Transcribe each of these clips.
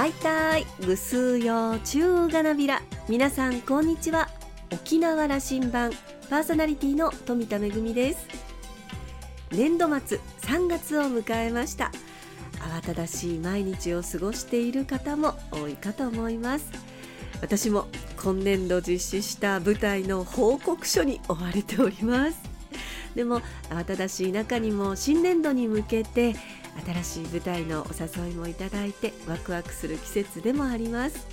ハイタイぐすうよ中がなびら。皆さんこんにちは。沖縄羅針盤。パーソナリティの富田恵です。年度末3月を迎えました。慌ただしい毎日を過ごしている方も多いかと思います。私も今年度実施した舞台の報告書に追われております。でも慌ただしい中にも新年度に向けて新しい舞台のお誘いもいただいてワクワクする季節でもあります。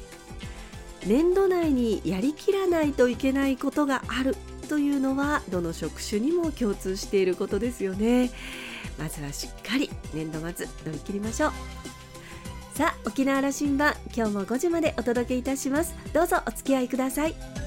年度内にやりきらないといけないことがあるというのはどの職種にも共通していることですよね。まずはしっかり年度末乗り切りましょう。さあ沖縄羅針盤今日も5時までお届けいたします。どうぞお付き合いください。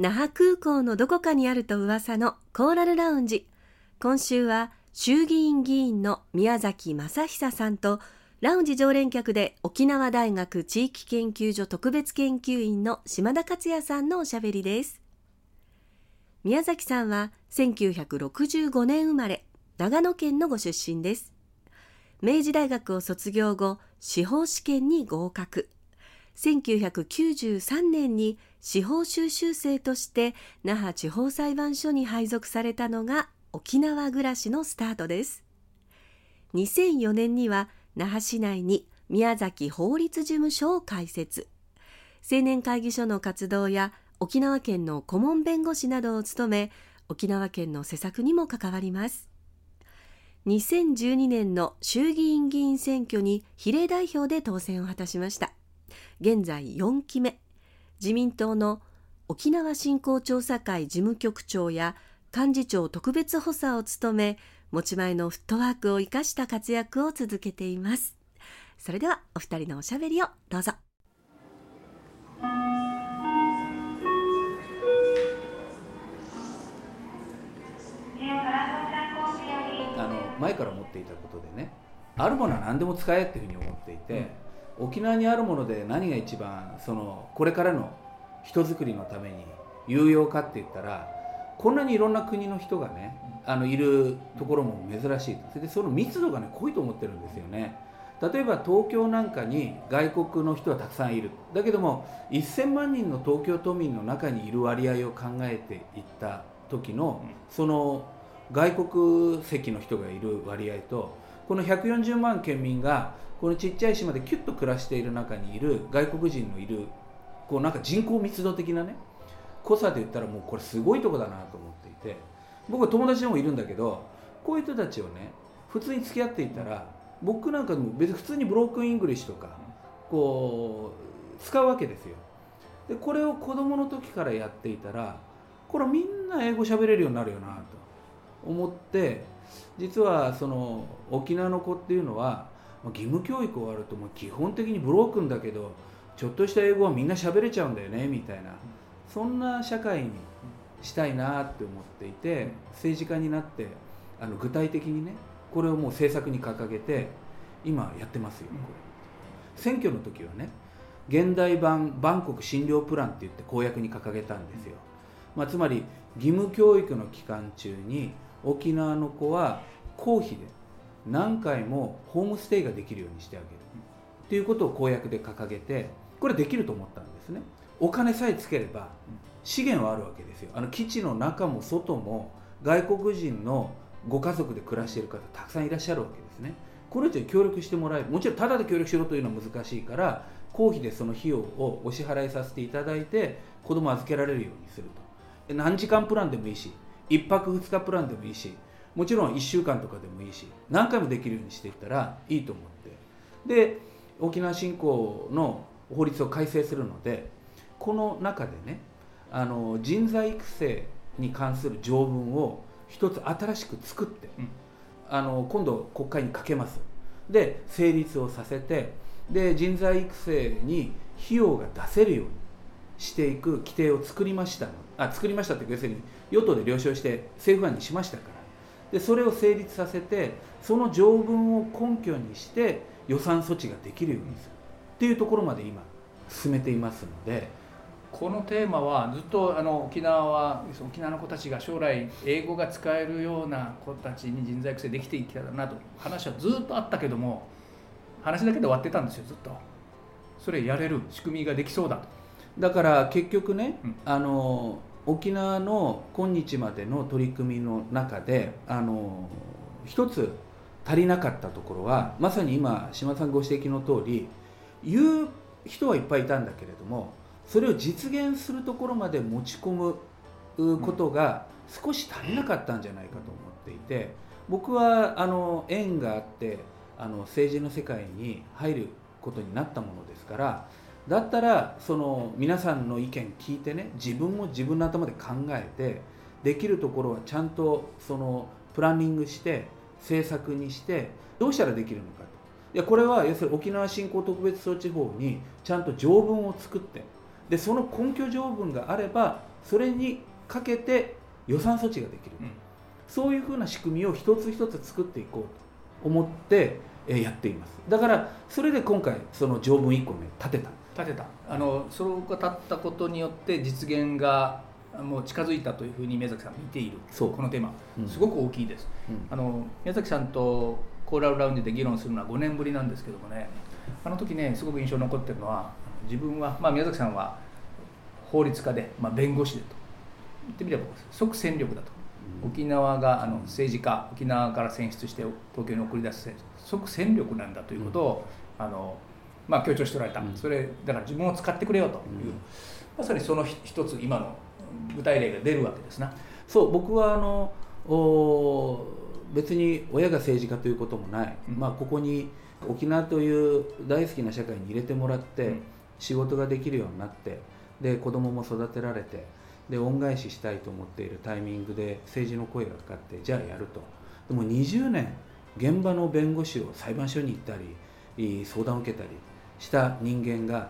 那覇空港のどこかにあると噂のコーラルラウンジ。今週は衆議院議員の宮崎正久さんとラウンジ常連客で沖縄大学地域研究所特別研究員の島田克也さんのおしゃべりです。宮崎さんは1965年生まれ長野県のご出身です。明治大学を卒業後司法試験に合格。1993年に司法修習生として那覇地方裁判所に配属されたのが沖縄暮らしのスタートです。2004年には那覇市内に宮崎法律事務所を開設。青年会議所の活動や沖縄県の顧問弁護士などを務め沖縄県の施策にも関わります。2012年の衆議院議員選挙に比例代表で当選を果たしました。現在4期目。自民党の沖縄振興調査会事務局長や幹事長特別補佐を務め持ち前のフットワークを生かした活躍を続けています。それではお二人のおしゃべりをどうぞ。あの前から思っていたことでねあるものは何でも使えっていうふうに思っていて、うん沖縄にあるもので何が一番そのこれからの人づくりのために有用かって言ったらこんなにいろんな国の人がねあのいるところも珍しいそれでその密度がね濃いと思ってるんですよね。例えば東京なんかに外国の人はたくさんいる。だけども1000万人の東京都民の中にいる割合を考えていった時のその外国籍の人がいる割合とこの140万県民がこのちっちゃい島でキュッと暮らしている中にいる外国人のいるこうなんか人口密度的なね濃さで言ったらもうこれすごいとこだなと思っていて僕は友達でもいるんだけどこういう人たちをね普通に付き合っていたら僕なんかも別に普通にブロークンイングリッシュとかこう使うわけですよ。でこれを子供の時からやっていたらこれみんな英語喋れるようになるよなと思って実はその沖縄の子っていうのは義務教育終わるともう基本的にブロークンだけどちょっとした英語はみんな喋れちゃうんだよねみたいな。そんな社会にしたいなって思っていて政治家になってあの具体的にねこれをもう政策に掲げて今やってますよこれ。選挙の時はね現代版バンコク診療プランって言って公約に掲げたんですよ、まあ、つまり義務教育の期間中に沖縄の子は公費で何回もホームステイができるようにしてあげる。っていうことを公約で掲げてこれできると思ったんですね。お金さえつければ資源はあるわけですよ。あの基地の中も外も外国人のご家族で暮らしている方たくさんいらっしゃるわけですね。これ以上協力してもらえる。もちろんただで協力しろというのは難しいから公費でその費用をお支払いさせていただいて子供預けられるようにすると。何時間プランでもいいし1泊2日プランでもいいしもちろん1週間とかでもいいし何回もできるようにしていったらいいと思って。で沖縄振興の法律を改正するのでこの中でねあの人材育成に関する条文を一つ新しく作って、うん、あの今度国会にかけます。で成立をさせてで人材育成に費用が出せるようにしていく規定を作りましたあ作りましたって要するに与党で了承して政府案にしましたからでそれを成立させてその条文を根拠にして予算措置ができるようにする。っていうところまで今進めていますので。このテーマはずっとあの沖縄は沖縄の子たちが将来英語が使えるような子たちに人材育成できていけたらなと話はずっとあったけども話だけで終わってたんですよずっと。それやれる仕組みができそうだと。だから結局ね、うん、あの沖縄の今日までの取り組みの中であの一つ足りなかったところはまさに今島さんご指摘の通り言う人はいっぱいいたんだけれどもそれを実現するところまで持ち込むことが少し足りなかったんじゃないかと思っていて僕はあの縁があってあの政治の世界に入ることになったものですからだったらその皆さんの意見聞いてね自分も自分の頭で考えてできるところはちゃんとそのプランニングして政策にしてどうしたらできるのかと。いやこれは要するに沖縄振興特別措置法にちゃんと条文を作ってでその根拠条文があればそれにかけて予算措置ができる、うん、そういうふうな仕組みを一つ一つ作っていこうと。思ってやっています。だからそれで今回その条文1個ね立てた立てた。あのそれが立ったことによって実現がもう近づいたというふうに宮崎さん見ている。このテーマ、うん、すごく大きいです、うん、あの宮崎さんとコーラルラウンジで議論するのは5年ぶりなんですけどもね。あの時ねすごく印象に残ってるのは自分は、まあ、宮崎さんは法律家で、まあ、弁護士でと。言ってみれば即戦力だと、うん、沖縄があの政治家沖縄から選出して東京に送り出す即戦力なんだということを、あのまあ、強調しておられた、それだから自分を使ってくれよという、まさにその一つ今の具体例が出るわけですな。そう僕はあのお別に親が政治家ということもない、うん、まあ、ここに沖縄という大好きな社会に入れてもらって、うん、仕事ができるようになってで子供も育てられてで恩返ししたいと思っているタイミングで政治の声がかかってじゃあやると。でも20年現場の弁護士を裁判所に行ったり相談を受けたりした人間が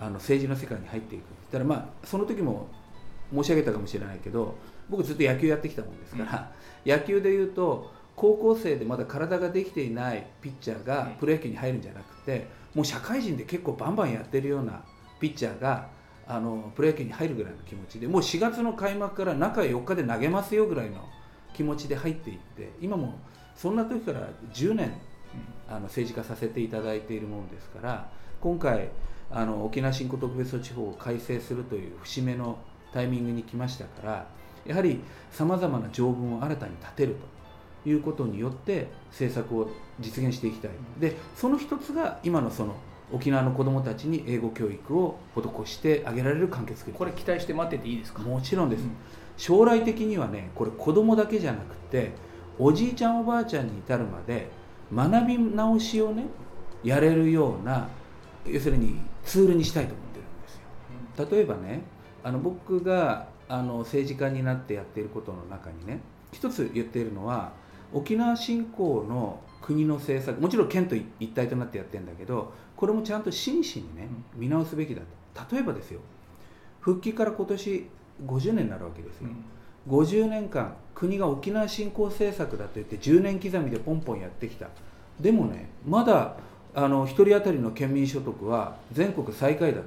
あの政治の世界に入っていく。だからまあその時も申し上げたかもしれないけど僕ずっと野球やってきたもんですから、うん、野球でいうと高校生でまだ体ができていないピッチャーがプロ野球に入るんじゃなくてもう社会人で結構バンバンやってるようなピッチャーがあのプロ野球に入るぐらいの気持ちでもう4月の開幕から中4日で投げますよぐらいの気持ちで入っていって今もそんな時から10年あの政治化させていただいているものですから今回あの沖縄振興特別措置法を改正するという節目のタイミングに来ましたからやはりさまざまな条文を新たに立てるということによって政策を実現していきたい。でその一つが今のその沖縄の子どもたちに英語教育を施してあげられる関係作り。これ期待して待ってていいですか？もちろんです、うん、将来的にはねこれ子どもだけじゃなくておじいちゃんおばあちゃんに至るまで学び直しをねやれるような要するにツールにしたいと思ってるんですよ、例えばねあの僕があの政治家になってやっていることの中にね一つ言っているのは沖縄振興の国の政策もちろん県と一体となってやってるんだけどこれもちゃんと真摯にね見直すべきだと。例えばですよ復帰から今年50年になるわけですよ、うん、50年間国が沖縄振興政策だと言って10年刻みでポンポンやってきた。でもねまだあの1人当たりの県民所得は全国最下位だと。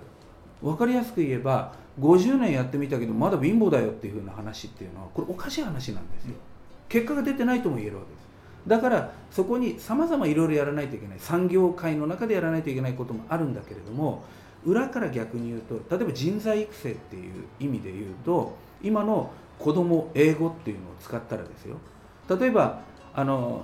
分かりやすく言えば50年やってみたけどまだ貧乏だよっていうふうな話っていうのはこれおかしい話なんですよ。結果が出てないとも言えるわけです。だからそこにさまざまいろいろやらないといけない産業界の中でやらないといけないこともあるんだけれども裏から逆に言うと例えば人材育成っていう意味で言うと今の子供英語っていうのを使ったらですよ。例えばあの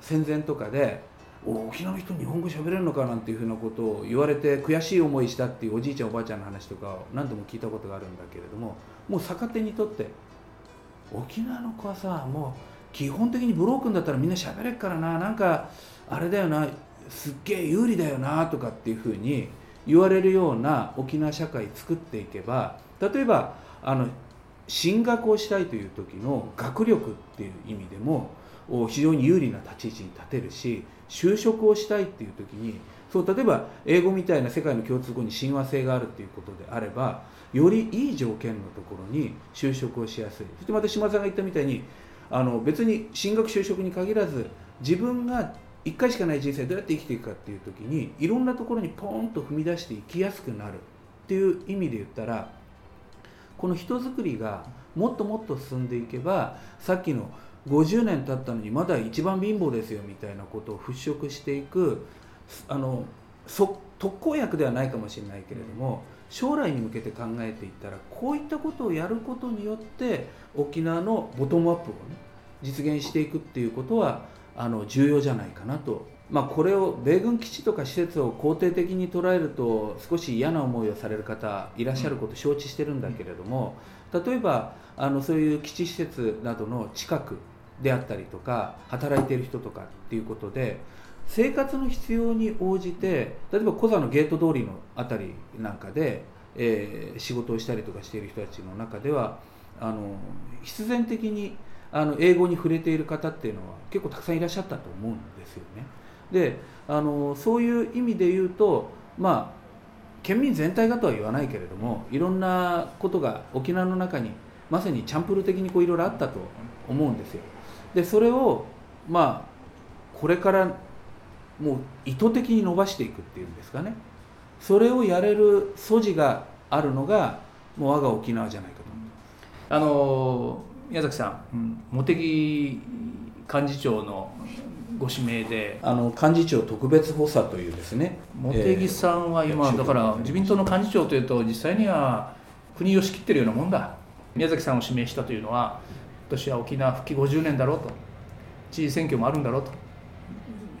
戦前とかでお沖縄の人日本語喋れるのかなんていうふうなことを言われて悔しい思いしたっていうおじいちゃんおばあちゃんの話とかを何度も聞いたことがあるんだけれどももう逆手にとって沖縄の子はさもう基本的にブロークンだったらみんな喋れっからななんかあれだよなすっげえ有利だよなとかっていうふうに言われるような沖縄社会作っていけば例えばあの進学をしたいという時の学力っていう意味でも非常に有利な立ち位置に立てるし就職をしたいっていう時にそう例えば英語みたいな世界の共通語に親和性があるっていうことであればよりいい条件のところに就職をしやすい。そしてまた島田さんが言ったみたいにあの別に進学就職に限らず自分が1回しかない人生どうやって生きていくかっていう時にいろんなところにポーンと踏み出していきやすくなるっていう意味で言ったらこの人づくりがもっともっと進んでいけばさっきの50年経ったのにまだ一番貧乏ですよみたいなことを払拭していくあの特効薬ではないかもしれないけれども将来に向けて考えていったらこういったことをやることによって沖縄のボトムアップをね実現していくっていうことはあの重要じゃないかなと、まあ、これを米軍基地とか施設を肯定的に捉えると少し嫌な思いをされる方いらっしゃること承知してるんだけれども例えばあのそういう基地施設などの近くであったりとか働いている人とかっていうことで生活の必要に応じて例えばコザのゲート通りの辺りなんかで、えー、仕事をしたりとかしている人たちの中ではあの必然的にあの英語に触れている方っていうのは結構たくさんいらっしゃったと思うんですよね。であのそういう意味で言うとまあ県民全体がとは言わないけれどもいろんなことが沖縄の中にまさにチャンプル的にこういろいろあったと思うんですよ。でそれをまあこれからもう意図的に伸ばしていくっていうんですかね。それをやれる素地があるのがもう我が沖縄じゃないかと。あの宮崎さん、うん、茂木幹事長のご指名で。あの幹事長特別補佐というですね。茂木さんは今、えー、だから自民党の幹事長というと実際には国を仕切ってるようなもんだ。宮崎さんを指名したというのは今年は沖縄復帰50年だろうと。知事選挙もあるんだろうと。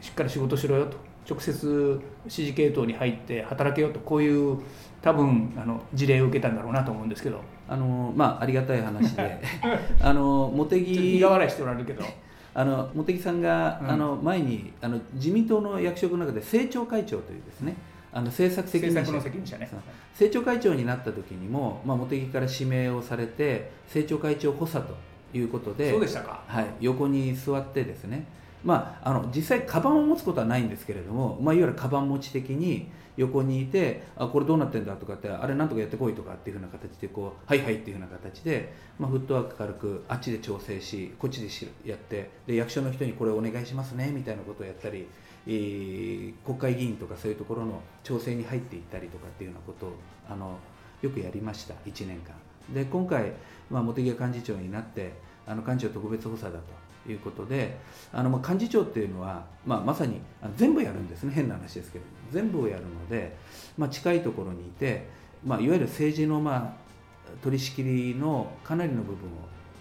しっかり仕事しろよと。直接指示系統に入って働けよと。こういう多分あの事例を受けたんだろうなと思うんですけど。あのまあありがたい話で。あの茂木苦笑いしておられるけどあの茂木さんが、うん、あの前にあの自民党の役職の中で政調会長というですねあの政策責任者。の責任者ね。政調会長になった時にも、まあ、茂木から指名をされて政調会長補佐ということでそうでしたか、はい、横に座ってですねまあ、あの実際カバンを持つことはないんですけれども、まあ、いわゆるカバン持ち的に横にいてあこれどうなってんだとかってあれなんとかやってこいとかっていうふうな形でこうはいはいっていうふうな形で、まあ、フットワーク軽くあっちで調整しこっちでやってで役所の人にこれお願いしますねみたいなことをやったり、えー、国会議員とかそういうところの調整に入っていったりとかっていうようなことをあのよくやりました1年間。で今回、まあ、茂木幹事長になってあの幹事長特別補佐だと。いうことであのまあ幹事長っていうのは、まあ、まさに全部やるんですね。変な話ですけど全部をやるので、まあ、近いところにいて、まあ、いわゆる政治のまあ取り仕切りのかなりの部分を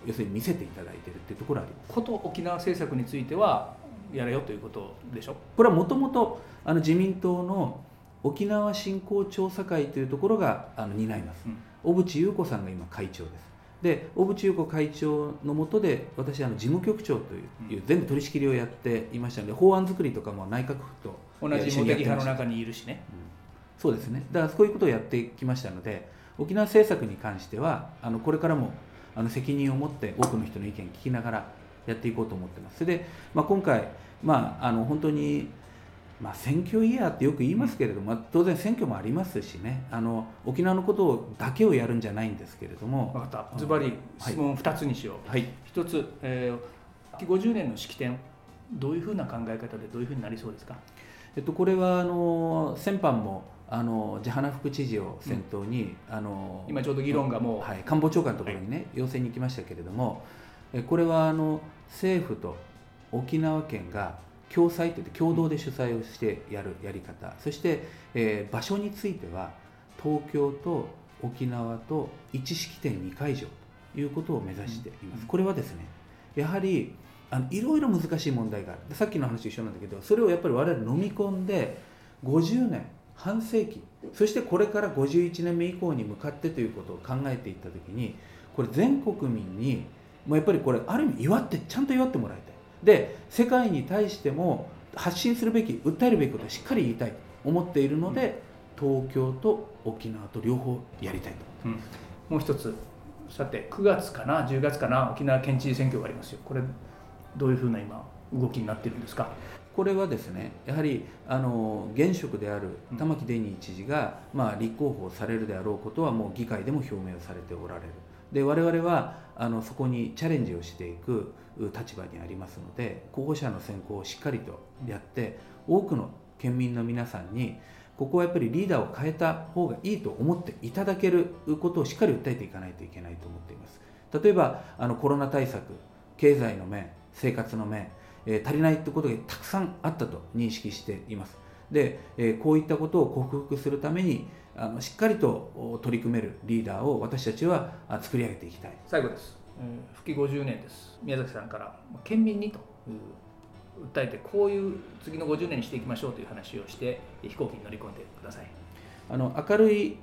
要するに見せていただいているっていうところあります。こと沖縄政策についてはやれよということでしょ？これはもともと自民党の沖縄振興調査会というところがあの担います、うん、小渕優子さんが今会長ですで小渕優子会長のもとで私あの事務局長という、うん、全部取り仕切りをやっていましたので法案作りとかも内閣府と同じ茂木派の中にいるしね、うん、そうですね。だからそういうことをやってきましたので沖縄政策に関してはあのこれからもあの責任を持って多くの人の意見聞きながらやっていこうと思ってます。それで、まあ、今回、まあ、あの本当にまあ、選挙イヤーってよく言いますけれども、当然選挙もありますしね。あの沖縄のことだけをやるんじゃないんですけれども。分かった。ズバリ質問2つにしよう、はい、1つ、えー、50年の式典どういうふうな考え方でどういうふうになりそうですか、えっと、これはあの先般もあの地花副知事を先頭に、うん、あの今ちょうど議論がもう、はい、官房長官のところにね、はい、要請に行きましたけれどもえこれはあの政府と沖縄県が共催って共同で主催をしてやるやり方。そして、えー、場所については東京と沖縄と一式典2会場ということを目指しています、これはですねやはりあのいろいろ難しい問題がある。さっきの話と一緒なんだけどそれをやっぱり我々飲み込んで50年半世紀そしてこれから51年目以降に向かってということを考えていった時にこれ全国民にもうやっぱりこれある意味祝ってちゃんと祝ってもらいたいで世界に対しても発信するべき訴えるべきことをしっかり言いたいと思っているので、東京と沖縄と両方やりたいと、うん、もう一つ。さて9月かな10月かな沖縄県知事選挙がありますよ。これどういうふうな今動きになっているんですか？これはですねやはりあの現職である玉城デニー知事が、まあ、立候補されるであろうことはもう議会でも表明をされておられる。で我々はあのそこにチャレンジをしていく立場にありますので候補者の選考をしっかりとやって多くの県民の皆さんにここはやっぱりリーダーを変えた方がいいと思っていただけることをしっかり訴えていかないといけないと思っています。例えばあのコロナ対策経済の面生活の面、えー、足りないってことがたくさんあったと認識しています。で、えー、こういったことを克服するためにあのしっかりと取り組めるリーダーを私たちは作り上げていきたい。最後です、復帰50年です。宮崎さんから。県民にと。訴えてこういう次の50年にしていきましょうという話をして飛行機に乗り込んでください。あの明るい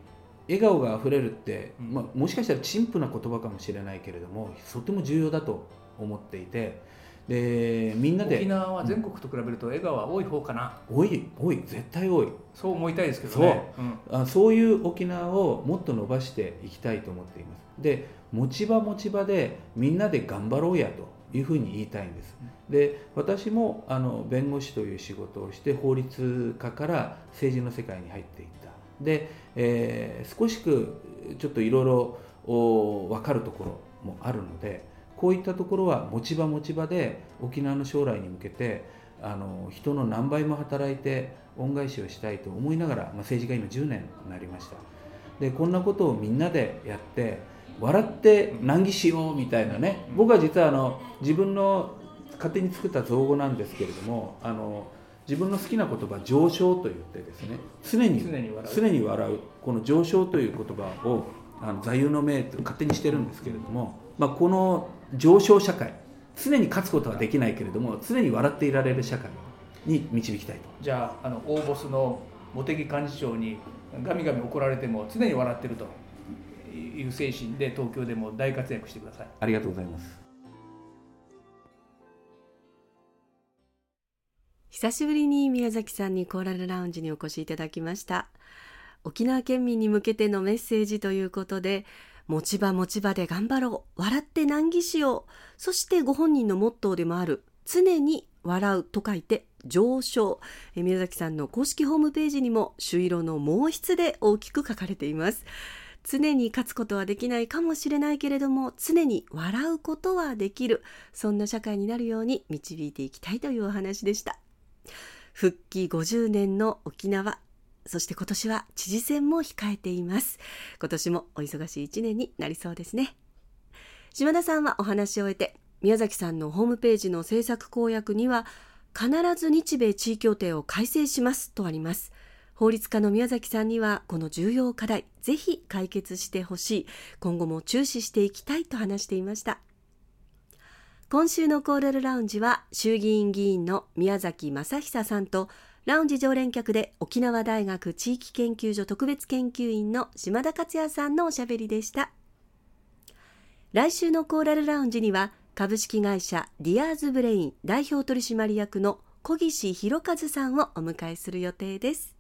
笑顔があふれるって、うん、まあ、もしかしたら陳腐な言葉かもしれないけれどもとても重要だと思っていてでみんなで。沖縄は全国と比べると笑顔は多い方かな、うん、多い多い。絶対多い。そう思いたいですけどね。そう,、うん、あそういう沖縄をもっと伸ばしていきたいと思っています。で持ち場持ち場でみんなで頑張ろうやというふうに言いたいんです、で私もあの弁護士という仕事をして法律家から政治の世界に入っていった。で、えー、少しくちょっといろいろ分かるところもあるのでこういったところは持ち場持ち場で沖縄の将来に向けてあの人の何倍も働いて恩返しをしたいと思いながら、まあ、政治家今10年になりました。でこんなことをみんなでやって笑って難儀しようみたいなね。僕は実はあの自分の勝手に作った造語なんですけれどもあの自分の好きな言葉上昇と言ってですね常に常に笑う。この上昇という言葉をあの座右の銘と勝手にしてるんですけれども、まあ、この上昇社会常に勝つことはできないけれども常に笑っていられる社会に導きたいと。じゃああの大ボスの茂木幹事長にガミガミ怒られても常に笑ってるという精神で東京でも大活躍してください。ありがとうございます。久しぶりに宮崎さんにコーラルラウンジにお越しいただきました。沖縄県民に向けてのメッセージということで持ち場持ち場で頑張ろう。笑って難儀しよう。そしてご本人のモットーでもある。常に笑うと書いて上昇。宮崎さんの公式ホームページにも朱色の毛筆で大きく書かれています。常に勝つことはできないかもしれないけれども常に笑うことはできる。そんな社会になるように導いていきたいというお話でした。復帰50年の沖縄。そして今年は知事選も控えています。今年もお忙しい一年になりそうですね。島田さんはお話を終えて宮崎さんのホームページの制作公約には必ず日米地位協定を改正しますとあります。法律家の宮崎さんにはこの重要課題ぜひ解決してほしい。今後も注視していきたいと話していました。今週のコーラルラウンジは衆議院議員の宮崎正久さんとラウンジ常連客で沖縄大学地域研究所特別研究員の島田克也さんのおしゃべりでした。来週のコーラルラウンジには株式会社ディアーズブレイン代表取締役の小岸博和さんをお迎えする予定です。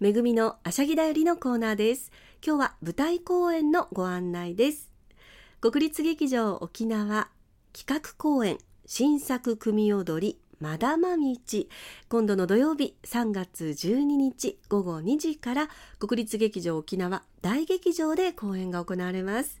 めぐみのあしゃぎだよりのコーナーです。今日は舞台公演のご案内です。国立劇場沖縄企画公演新作組踊りまだま道今度の土曜日3月12日午後2時から国立劇場沖縄大劇場で公演が行われます。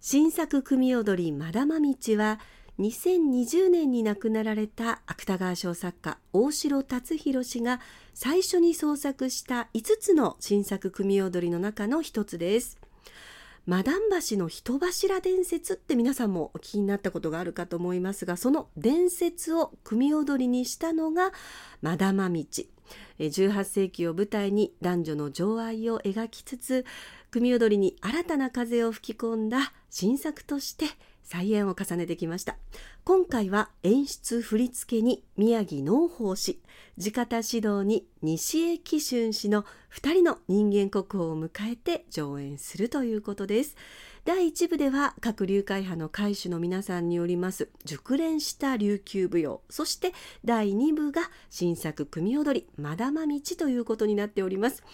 新作組踊りまだま道は2020年に亡くなられた芥川賞作家大城達弘氏が最初に創作した5つの新作組踊りの中の一つです。マダン橋の人柱伝説って皆さんもお聞きになったことがあるかと思いますがその伝説を組踊りにしたのがマダマ道。18世紀を舞台に男女の情愛を描きつつ組踊りに新たな風を吹き込んだ新作として再演を重ねてきました。今回は演出振付に宮城農法氏。地方指導に西江紀春氏の2人の人間国宝を迎えて上演するということです。第1部では各流会派の会主の皆さんによります熟練した琉球舞踊。そして第2部が新作組踊りまだま道ということになっております。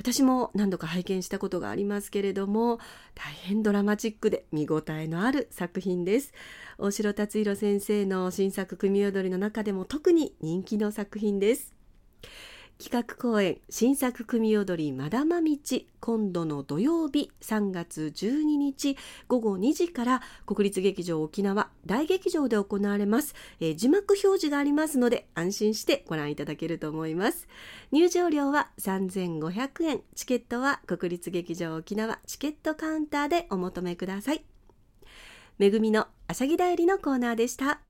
私も何度か拝見したことがありますけれども大変ドラマチックで見応えのある作品です。大城達弘先生の新作組踊りの中でも特に人気の作品です。企画公演新作組踊りまだま道今度の土曜日3月12日午後2時から国立劇場沖縄大劇場で行われます、えー、字幕表示がありますので安心してご覧いただけると思います。入場料は3500円チケットは国立劇場沖縄チケットカウンターでお求めください。めぐみのあしゃぎだよりのコーナーでした。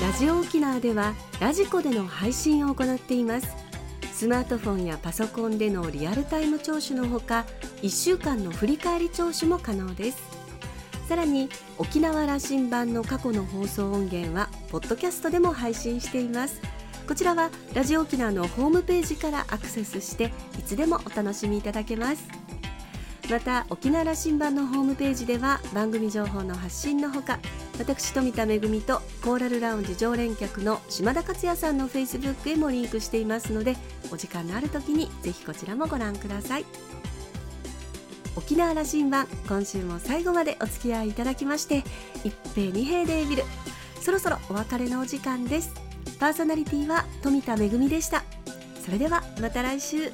ラジオ沖縄ではラジコでの配信を行っています。スマートフォンやパソコンでのリアルタイム聴取のほか1週間の振り返り聴取も可能です。さらに沖縄羅針盤の過去の放送音源はポッドキャストでも配信しています。こちらはラジオ沖縄のホームページからアクセスしていつでもお楽しみいただけます。また沖縄羅針盤のホームページでは番組情報の発信のほか私富田恵とコーラルラウンジ常連客の島田克也さんのフェイスブックへもリンクしていますのでお時間のある時にぜひこちらもご覧ください。沖縄羅針盤今週も最後までお付き合いいただきまして一平二平デービル。そろそろお別れのお時間です。パーソナリティは富田恵でした。それではまた来週。